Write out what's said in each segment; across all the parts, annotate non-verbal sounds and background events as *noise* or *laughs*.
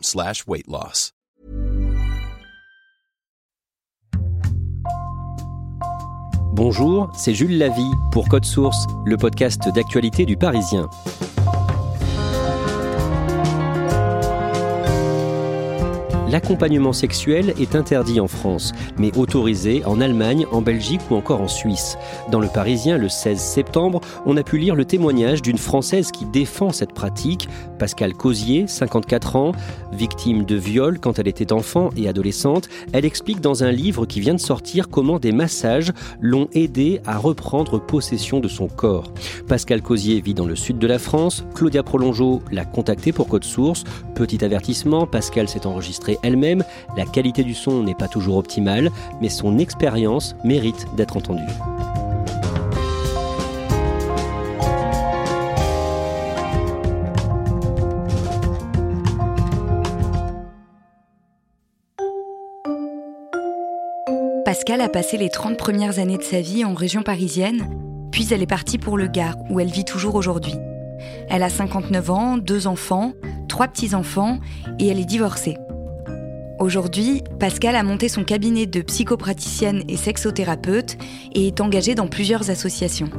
Slash. Bonjour, c'est Jules Lavie pour Code Source, le podcast d'actualité du Parisien. L'accompagnement sexuel est interdit en France, mais autorisé en Allemagne, en Belgique ou encore en Suisse. Dans le Parisien, le 16 septembre, on a pu lire le témoignage d'une Française qui défend cette pratique, Pascal Cosier, 54 ans, victime de viol quand elle était enfant et adolescente. Elle explique dans un livre qui vient de sortir comment des massages l'ont aidée à reprendre possession de son corps. Pascal Cosier vit dans le sud de la France. Claudia Prolongeau l'a contacté pour Code Source. Petit avertissement, Pascal s'est enregistré elle-même. La qualité du son n'est pas toujours optimale, mais son expérience mérite d'être entendue. Pascal a passé les 30 premières années de sa vie en région parisienne, puis elle est partie pour le Gard, où elle vit toujours aujourd'hui. Elle a 59 ans, deux enfants, trois petits-enfants, et elle est divorcée. Aujourd'hui, Pascal a monté son cabinet de psychopraticienne et sexothérapeute et est engagée dans plusieurs associations.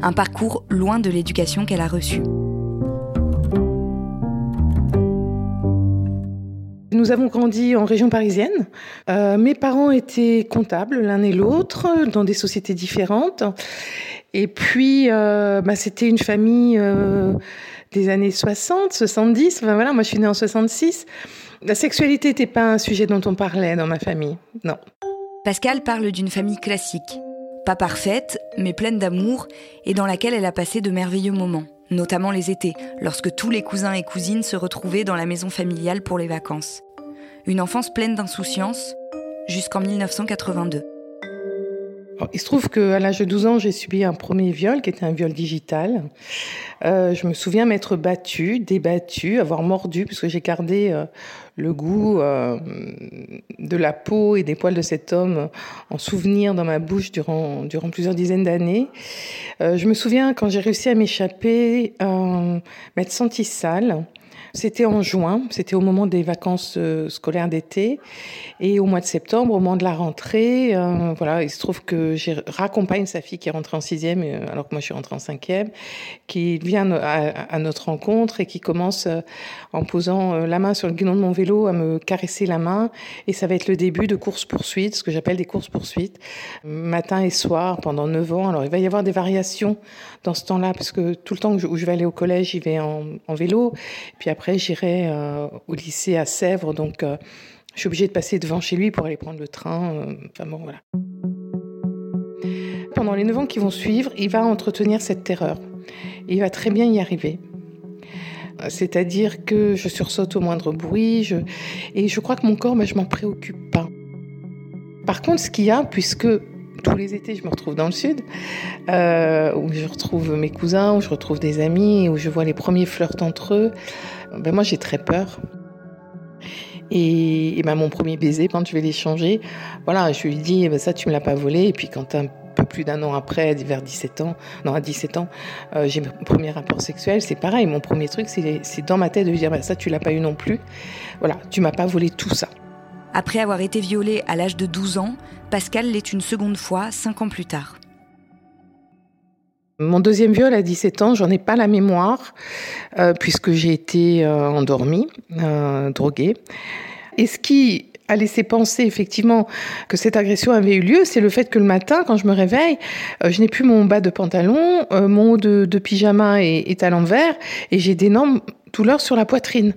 Un parcours loin de l'éducation qu'elle a reçue. Nous avons grandi en région parisienne. Euh, mes parents étaient comptables l'un et l'autre dans des sociétés différentes. Et puis, euh, bah, c'était une famille euh, des années 60, 70. Enfin, voilà, moi, je suis née en 66. La sexualité n'était pas un sujet dont on parlait dans ma famille, non. Pascal parle d'une famille classique, pas parfaite, mais pleine d'amour, et dans laquelle elle a passé de merveilleux moments, notamment les étés, lorsque tous les cousins et cousines se retrouvaient dans la maison familiale pour les vacances. Une enfance pleine d'insouciance, jusqu'en 1982. Il se trouve qu'à l'âge de 12 ans, j'ai subi un premier viol, qui était un viol digital. Euh, je me souviens m'être battue, débattue, avoir mordu, puisque j'ai gardé euh, le goût euh, de la peau et des poils de cet homme en souvenir dans ma bouche durant, durant plusieurs dizaines d'années. Je me souviens quand j'ai réussi à m'échapper, m'être sentie sale. C'était en juin, c'était au moment des vacances euh, scolaires d'été. Et au mois de septembre, au moment de la rentrée, euh, voilà, il se trouve que j'ai raccompagne sa fille qui est rentrée en sixième, euh, alors que moi je suis rentrée en cinquième, qui vient à, notre rencontre et qui commence en posant la main sur le guidon de mon vélo à me caresser la main. Et ça va être le début de courses-poursuites, ce que j'appelle des courses-poursuites, matin et soir pendant neuf ans. Alors il va y avoir des variations dans ce temps-là, parce que tout le temps où je vais aller au collège, j'y vais en, en vélo. Puis après, après, j'irai euh, au lycée à Sèvres, donc euh, je suis obligée de passer devant chez lui pour aller prendre le train. Euh, enfin bon, voilà. Pendant les 9 ans qui vont suivre, il va entretenir cette terreur. il va très bien y arriver. C'est-à-dire que je sursaute au moindre bruit, et je crois que mon corps, mais je m'en préoccupe pas. Par contre, ce qu'il y a, puisque tous les étés, je me retrouve dans le sud, où je retrouve mes cousins, où je retrouve des amis, où je vois les premiers flirts entre eux ben moi j'ai très peur. Et, ben mon premier baiser, quand je vais l'échanger, voilà, je lui dis, ben ça tu me l'as pas volé. Et puis quand un peu plus d'un an après, vers 17 ans, non à 17 ans, euh, j'ai mon premier rapport sexuel, c'est pareil. Mon premier truc, c'est dans ma tête de dire, ben ça tu l'as pas eu non plus. Voilà, tu m'as pas volé tout ça. Après avoir été violée à l'âge de 12 ans, Pascal l'est une seconde fois, 5 ans plus tard. Mon deuxième viol à 17 ans, j'en ai pas la mémoire, euh, puisque j'ai été euh, endormie, euh, droguée. Et ce qui a laissé penser effectivement que cette agression avait eu lieu, c'est le fait que le matin, quand je me réveille, je n'ai plus mon bas de pantalon, mon haut de, pyjama est, est à l'envers, et j'ai d'énormes douleurs sur la poitrine,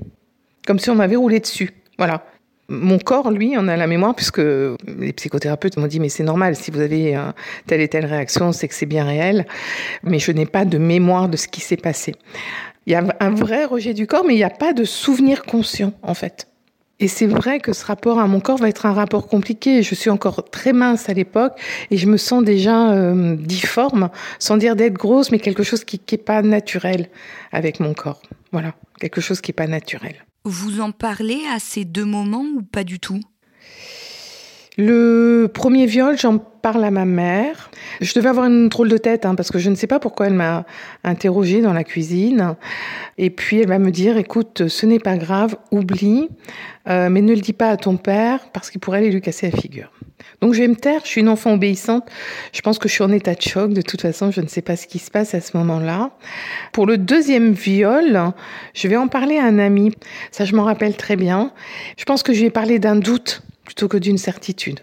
comme si on m'avait roulé dessus. Voilà. Mon corps, lui, en a la mémoire, puisque les psychothérapeutes m'ont dit, mais c'est normal, si vous avez telle et telle réaction, c'est que c'est bien réel, mais je n'ai pas de mémoire de ce qui s'est passé. Il y a un vrai rejet du corps, mais il n'y a pas de souvenir conscient, en fait. Et c'est vrai que ce rapport à mon corps va être un rapport compliqué. Je suis encore très mince à l'époque et je me sens déjà euh, difforme, sans dire d'être grosse, mais quelque chose qui n'est pas naturel avec mon corps. Voilà, quelque chose qui n'est pas naturel. Vous en parlez à ces deux moments ou pas du tout? Le premier viol, j'en parle à ma mère. Je devais avoir une drôle de tête, hein, parce que je ne sais pas pourquoi elle m'a interrogée dans la cuisine. Et puis elle va me dire, écoute, ce n'est pas grave, oublie, euh, mais ne le dis pas à ton père, parce qu'il pourrait aller lui casser la figure. Donc je vais me taire, je suis une enfant obéissante. Je pense que je suis en état de choc. De toute façon, je ne sais pas ce qui se passe à ce moment-là. Pour le deuxième viol, je vais en parler à un ami. Ça, je m'en rappelle très bien. Je pense que je vais parler d'un doute plutôt que d'une certitude.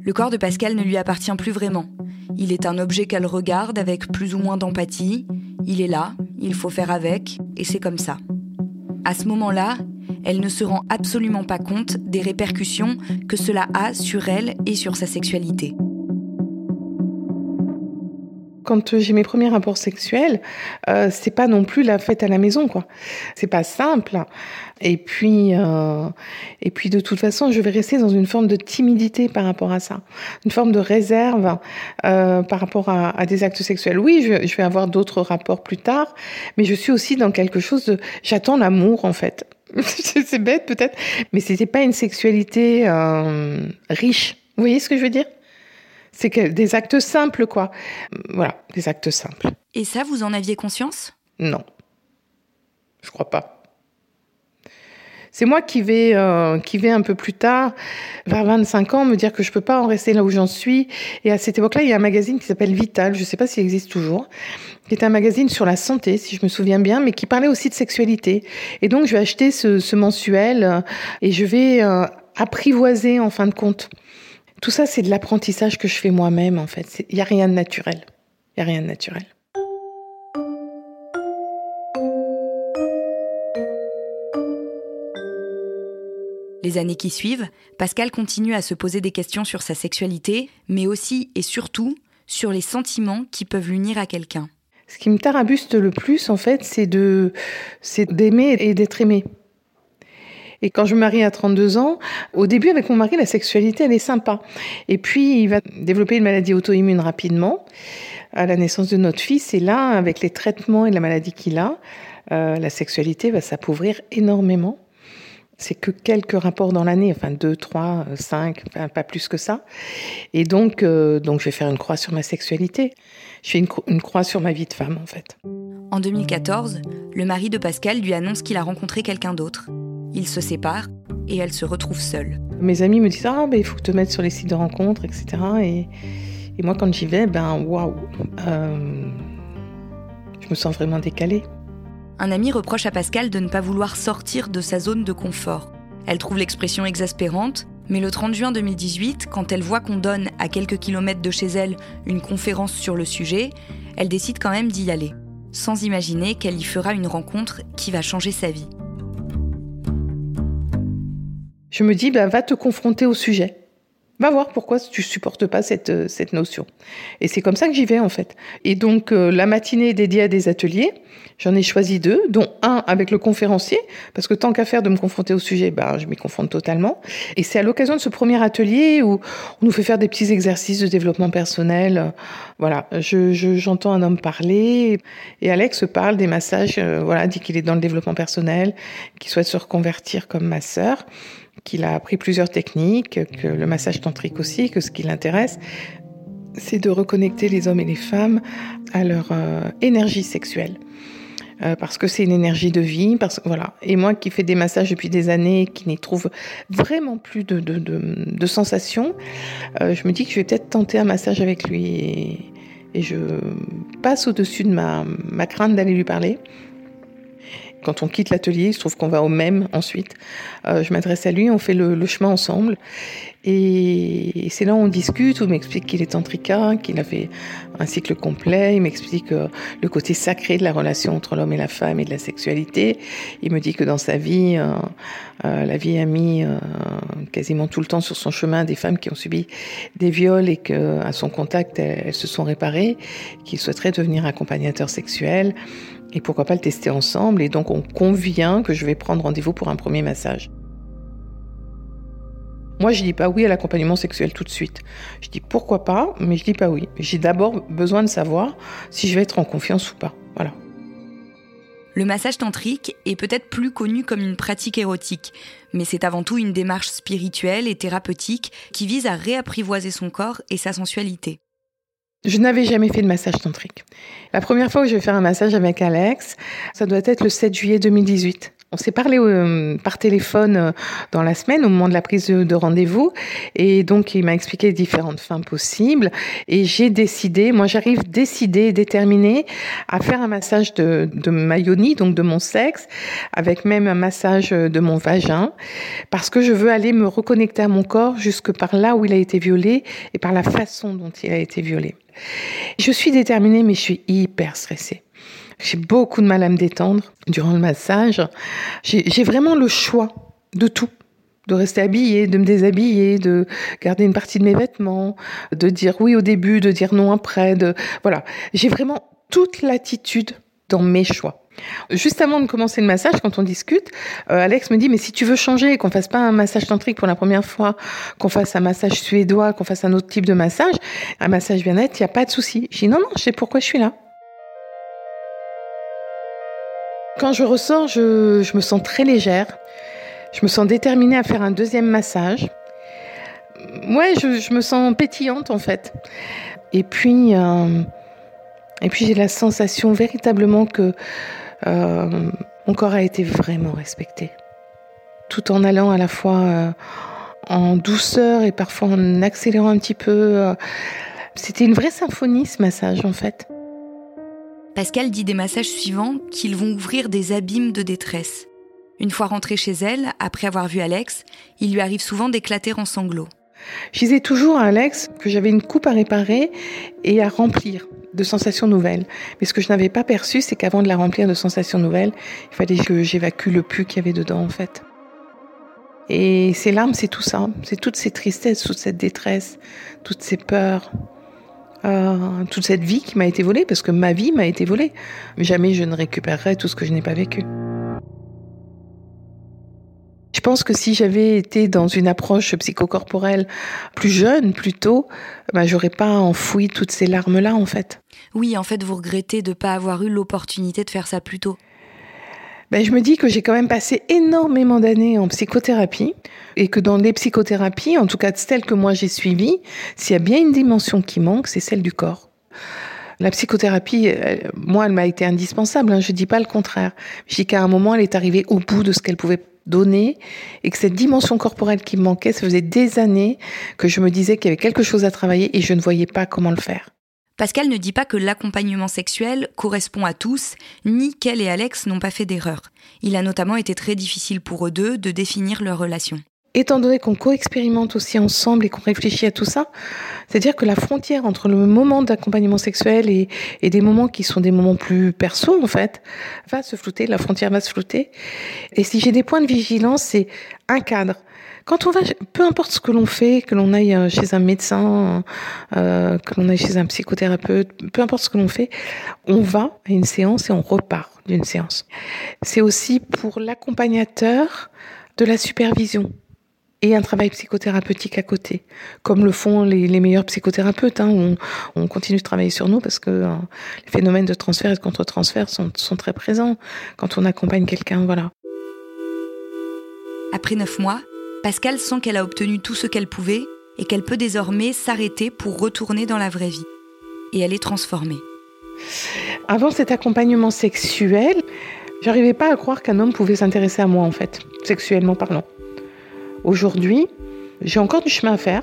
Le corps de Pascal ne lui appartient plus vraiment. Il est un objet qu'elle regarde avec plus ou moins d'empathie. Il est là, il faut faire avec, et c'est comme ça. À ce moment-là, elle ne se rend absolument pas compte des répercussions que cela a sur elle et sur sa sexualité quand j'ai mes premiers rapports sexuels, euh, c'est pas non plus la fête à la maison, quoi. C'est pas simple. Et puis, euh, et puis de toute façon, je vais rester dans une forme de timidité par rapport à ça, une forme de réserve euh, par rapport à, des actes sexuels. Oui, je, je vais avoir d'autres rapports plus tard, mais je suis aussi dans quelque chose de, j'attends l'amour en fait. *laughs* c'est bête peut-être, mais c'était pas une sexualité euh, riche. Vous voyez ce que je veux dire? C'est que des actes simples, quoi. Voilà, des actes simples. Et ça, vous en aviez conscience? Non. Je crois pas. C'est moi qui vais, euh, qui vais un peu plus tard, vers 25 ans, me dire que je peux pas en rester là où j'en suis. Et à cette époque-là, il y a un magazine qui s'appelle Vital, je sais pas s'il existe toujours, qui est un magazine sur la santé, si je me souviens bien, mais qui parlait aussi de sexualité. Et donc, je vais acheter ce, mensuel euh, et je vais euh, apprivoiser, en fin de compte, tout ça, c'est de l'apprentissage que je fais moi-même, en fait. Il n'y a rien de naturel. Il n'y a rien de naturel. Les années qui suivent, Pascal continue à se poser des questions sur sa sexualité, mais aussi et surtout sur les sentiments qui peuvent l'unir à quelqu'un. Ce qui me tarabuste le plus, en fait, c'est d'aimer et d'être aimé. Et quand je me marie à 32 ans, au début avec mon mari, la sexualité, elle est sympa. Et puis, il va développer une maladie auto-immune rapidement à la naissance de notre fils. Et là, avec les traitements et la maladie qu'il a, euh, la sexualité va s'appauvrir énormément. C'est que quelques rapports dans l'année, enfin deux, trois, cinq, enfin pas plus que ça. Et donc, euh, donc je vais faire une croix sur ma sexualité. Je fais une, une croix sur ma vie de femme, en fait. En 2014, le mari de Pascal lui annonce qu'il a rencontré quelqu'un d'autre. Ils se séparent et elle se retrouve seule. Mes amis me disent Ah, ben, il faut te mettre sur les sites de rencontres, etc. Et, et moi, quand j'y vais, ben waouh euh, Je me sens vraiment décalée. Un ami reproche à Pascal de ne pas vouloir sortir de sa zone de confort. Elle trouve l'expression exaspérante, mais le 30 juin 2018, quand elle voit qu'on donne à quelques kilomètres de chez elle une conférence sur le sujet, elle décide quand même d'y aller, sans imaginer qu'elle y fera une rencontre qui va changer sa vie. je me dis, ben, va te confronter au sujet. Va voir pourquoi tu supportes pas cette, euh, cette notion. Et c'est comme ça que j'y vais en fait. Et donc euh, la matinée dédiée à des ateliers, j'en ai choisi deux, dont un avec le conférencier, parce que tant qu'à faire de me confronter au sujet, ben, je m'y confronte totalement. Et c'est à l'occasion de ce premier atelier où on nous fait faire des petits exercices de développement personnel. Voilà, je, j'entends un homme parler et Alex parle des massages. Euh, voilà, dit qu'il est dans le développement personnel, qu'il souhaite se reconvertir comme masseur qu'il a appris plusieurs techniques, que le massage tantrique aussi, que ce qui l'intéresse, c'est de reconnecter les hommes et les femmes à leur euh, énergie sexuelle. Euh, parce que c'est une énergie de vie, parce voilà. Et moi qui fais des massages depuis des années, qui n'y trouve vraiment plus de, de, de, sensations, euh, je me dis que je vais peut-être tenter un massage avec lui. Et, et je passe au-dessus de ma, ma crainte d'aller lui parler. Quand on quitte l'atelier, il se trouve qu'on va au même ensuite. Euh, je m'adresse à lui, on fait le, chemin ensemble. Et c'est là où on discute, où il m'explique qu'il est tantrika, qu'il a fait un cycle complet. Il m'explique euh, le côté sacré de la relation entre l'homme et la femme et de la sexualité. Il me dit que dans sa vie, euh, la vie a mis quasiment tout le temps sur son chemin des femmes qui ont subi des viols et que à son contact, elles se sont réparées, qu'il souhaiterait devenir accompagnateur sexuel et pourquoi pas le tester ensemble. Et donc on convient que je vais prendre rendez-vous pour un premier massage. Moi, je dis pas oui à l'accompagnement sexuel tout de suite. Je dis pourquoi pas, mais je dis pas oui. J'ai d'abord besoin de savoir si je vais être en confiance ou pas. Voilà. Le massage tantrique est peut-être plus connu comme une pratique érotique, mais c'est avant tout une démarche spirituelle et thérapeutique qui vise à réapprivoiser son corps et sa sensualité. Je n'avais jamais fait de massage tantrique. La première fois où je vais faire un massage avec Alex, ça doit être le 7 juillet 2018. On s'est parlé euh, par téléphone euh, dans la semaine au moment de la prise de, rendez-vous et donc il m'a expliqué différentes fins possibles et j'ai décidé, moi j'arrive décidée, déterminée à faire un massage de, de ma yoni, donc de mon sexe, avec même un massage de mon vagin parce que je veux aller me reconnecter à mon corps jusque par là où il a été violé et par la façon dont il a été violé. Je suis déterminée mais je suis hyper stressée. J'ai beaucoup de mal à me détendre durant le massage. J'ai vraiment le choix de tout de rester habillée, de me déshabiller, de garder une partie de mes vêtements, de dire oui au début, de dire non après, de voilà. J'ai vraiment toute l'attitude dans mes choix. Juste avant de commencer le massage, quand on discute, euh, Alex me dit mais si tu veux changer, qu'on fasse pas un massage tantrique pour la première fois, qu'on fasse un massage suédois, qu'on fasse un autre type de massage, un massage bien-être, il y a pas de souci. Je dis non non, je sais pourquoi je suis là. Quand je ressors, je, me sens très légère. Je me sens déterminée à faire un deuxième massage. Ouais, je, me sens pétillante en fait. Et puis, euh, et puis j'ai la sensation véritablement que euh, mon corps a été vraiment respecté. Tout en allant à la fois euh, en douceur et parfois en accélérant un petit peu. C'était une vraie symphonie ce massage en fait. Pascal dit des massages suivants qu'ils vont ouvrir des abîmes de détresse. Une fois rentrée chez elle, après avoir vu Alex, il lui arrive souvent d'éclater en sanglots. Je disais toujours à Alex que j'avais une coupe à réparer et à remplir de sensations nouvelles. Mais ce que je n'avais pas perçu, c'est qu'avant de la remplir de sensations nouvelles, il fallait que j'évacue le pu qu'il y avait dedans, en fait. Et ces larmes, c'est tout ça. C'est toutes ces tristesses, toute cette détresse, toutes ces peurs, euh, toute cette vie qui m'a été volée, parce que ma vie m'a été volée. Jamais je ne récupérerai tout ce que je n'ai pas vécu. Je pense que si j'avais été dans une approche psychocorporelle plus jeune, plus tôt, ben, j'aurais pas enfoui toutes ces larmes-là, en fait? Oui, en fait, vous regrettez de ne pas avoir eu l'opportunité de faire ça plus tôt ben, je me dis que j'ai quand même passé énormément d'années en psychothérapie et que dans les psychothérapies, en tout cas celles que moi j'ai suivies, s'il y a bien une dimension qui manque, c'est celle du corps. La psychothérapie, moi, elle m'a été indispensable. Hein, je dis pas le contraire. Je dis qu'à un moment, elle est arrivée au bout de ce qu'elle pouvait et que cette dimension corporelle qui me manquait, ça faisait des années que je me disais qu'il y avait quelque chose à travailler et je ne voyais pas comment le faire. Pascal ne dit pas que l'accompagnement sexuel correspond à tous, ni qu'elle et Alex n'ont pas fait d'erreur. Il a notamment été très difficile pour eux deux de définir leur relation. Étant donné qu'on co-expérimente aussi ensemble et qu'on réfléchit à tout ça, c'est-à-dire que la frontière entre le moment d'accompagnement sexuel et, des moments qui sont des moments plus perso, en fait, va se flouter, la frontière va se flouter. Et si j'ai des points de vigilance, c'est un cadre. Quand on va, peu importe ce que l'on fait, que l'on aille euh, chez un médecin, euh, que l'on aille chez un psychothérapeute, peu importe ce que l'on fait, on va à une séance et on repart d'une séance. C'est aussi pour l'accompagnateur de la supervision et un travail psychothérapeutique à côté, comme le font les, meilleurs psychothérapeutes. Hein, on, on, continue de travailler sur nous parce que euh, les phénomènes de transfert et de contre-transfert sont, sont très présents quand on accompagne quelqu'un. Voilà. Après neuf mois, Pascal sent qu'elle a obtenu tout ce qu'elle pouvait et qu'elle peut désormais s'arrêter pour retourner dans la vraie vie. Et elle est transformée. Avant cet accompagnement sexuel, j'arrivais pas à croire qu'un homme pouvait s'intéresser à moi en fait, sexuellement parlant. Aujourd'hui, J'ai encore du chemin à faire,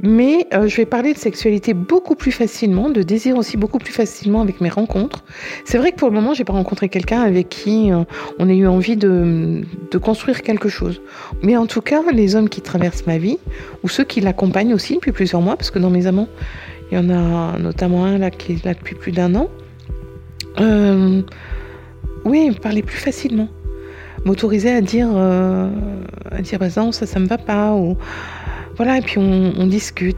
mais euh, je vais parler de sexualité beaucoup plus facilement, de désir aussi beaucoup plus facilement avec mes rencontres. C'est vrai que pour le moment, j'ai pas rencontré quelqu'un avec qui euh, on ait eu envie de, de, construire quelque chose. Mais en tout cas, les hommes qui traversent ma vie, ou ceux qui l'accompagnent aussi depuis plusieurs mois, parce que dans mes amants, il y en a notamment un là qui est là depuis plus d'un an. Euh, oui, parler plus facilement m'autoriser à dire, euh, à dire bah non, ça, ça me va pas. Ou, voilà, et puis on, discute.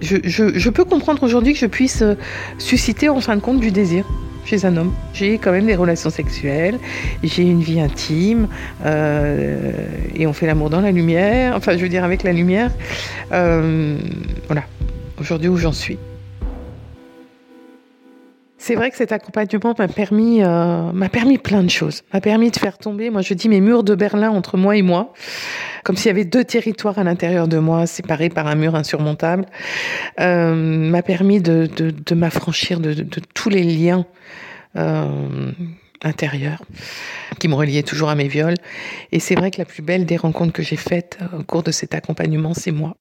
Je, je, je, peux comprendre aujourd'hui que je puisse euh, susciter en fin de compte du désir chez un homme. J'ai quand même des relations sexuelles, j'ai une vie intime, euh, et on fait l'amour dans la lumière, enfin je veux dire avec la lumière. Euh, voilà, aujourd'hui où j'en suis. C'est vrai que cet accompagnement m'a permis, euh, m'a permis plein de choses. M'a permis de faire tomber, moi je dis, mes murs de Berlin entre moi et moi, comme s'il y avait deux territoires à l'intérieur de moi, séparés par un mur insurmontable. Euh, m'a permis de, de, de m'affranchir de, de, tous les liens euh, intérieurs qui me reliaient toujours à mes viols. Et c'est vrai que la plus belle des rencontres que j'ai faites au cours de cet accompagnement, c'est moi.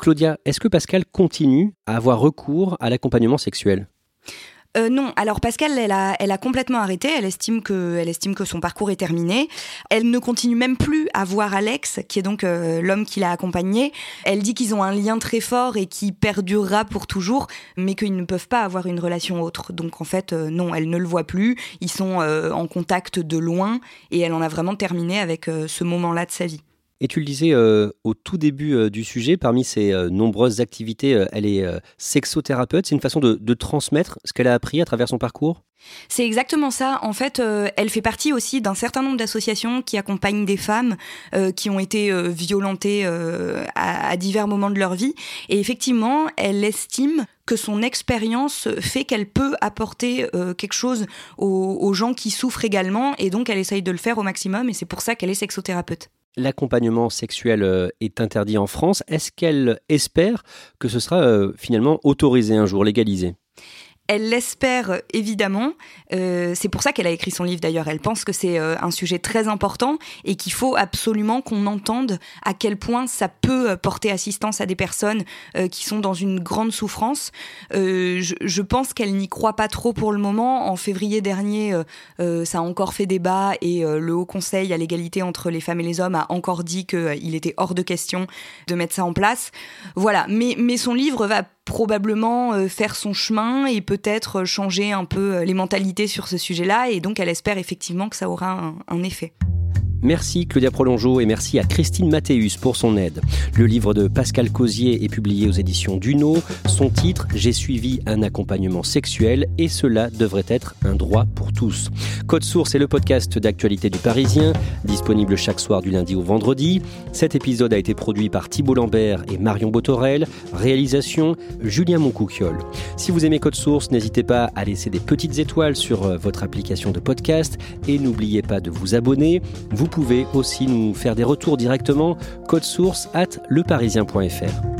Claudia, est-ce que Pascal continue à avoir recours à l'accompagnement sexuel? Euh, non, alors Pascal, elle a, complètement arrêté. Elle estime que, son parcours est terminé. Elle ne continue même plus à voir Alex, qui est donc euh, l'homme qui l'a accompagné. Elle dit qu'ils ont un lien très fort et qui perdurera pour toujours, mais qu'ils ne peuvent pas avoir une relation autre. Donc en fait, euh, non, elle ne le voit plus. Ils sont en contact de loin et elle en a vraiment terminé avec ce moment-là de sa vie. Et tu le disais euh, au tout début euh, du sujet, parmi ses euh, nombreuses activités, elle est sexothérapeute. C'est une façon de, transmettre ce qu'elle a appris à travers son parcours? C'est exactement ça. En fait, elle fait partie aussi d'un certain nombre d'associations qui accompagnent des femmes qui ont été violentées à, à, divers moments de leur vie. Et effectivement, elle estime que son expérience fait qu'elle peut apporter quelque chose aux, aux gens qui souffrent également. Et donc, elle essaye de le faire au maximum. Et c'est pour ça qu'elle est sexothérapeute l'accompagnement sexuel euh, est interdit en France. Est-ce qu'elle espère que ce sera euh, finalement autorisé un jour, légalisé? Elle l'espère évidemment. Euh, c'est pour ça qu'elle a écrit son livre d'ailleurs. Elle pense que c'est euh, un sujet très important et qu'il faut absolument qu'on entende à quel point ça peut porter assistance à des personnes euh, qui sont dans une grande souffrance. Euh, je, pense qu'elle n'y croit pas trop pour le moment. En février dernier, euh, ça a encore fait débat et le Haut Conseil à l'égalité entre les femmes et les hommes a encore dit qu'il était hors de question de mettre ça en place. Voilà. Mais, mais son livre va probablement euh, faire son chemin et peut-être changer un peu euh, les mentalités sur ce sujet-là. Et donc, elle espère effectivement que ça aura un effet. Merci Claudia Prolongeau et merci à Christine Mathéus pour son aide. Le livre de Pascal Cosier est publié aux éditions Duno. Son titre J'ai suivi un accompagnement sexuel et cela devrait être un droit pour tous. Code Source est le podcast d'actualité du Parisien, disponible chaque soir du lundi au vendredi. Cet épisode a été produit par Thibault Lambert et Marion Botorel. Réalisation Julien Moncouquiol. Si vous aimez Code Source, n'hésitez pas à laisser des petites étoiles sur euh, votre application de podcast et n'oubliez pas de vous abonner. Vous pouvez aussi nous faire des retours directement, code source at leparisien.fr.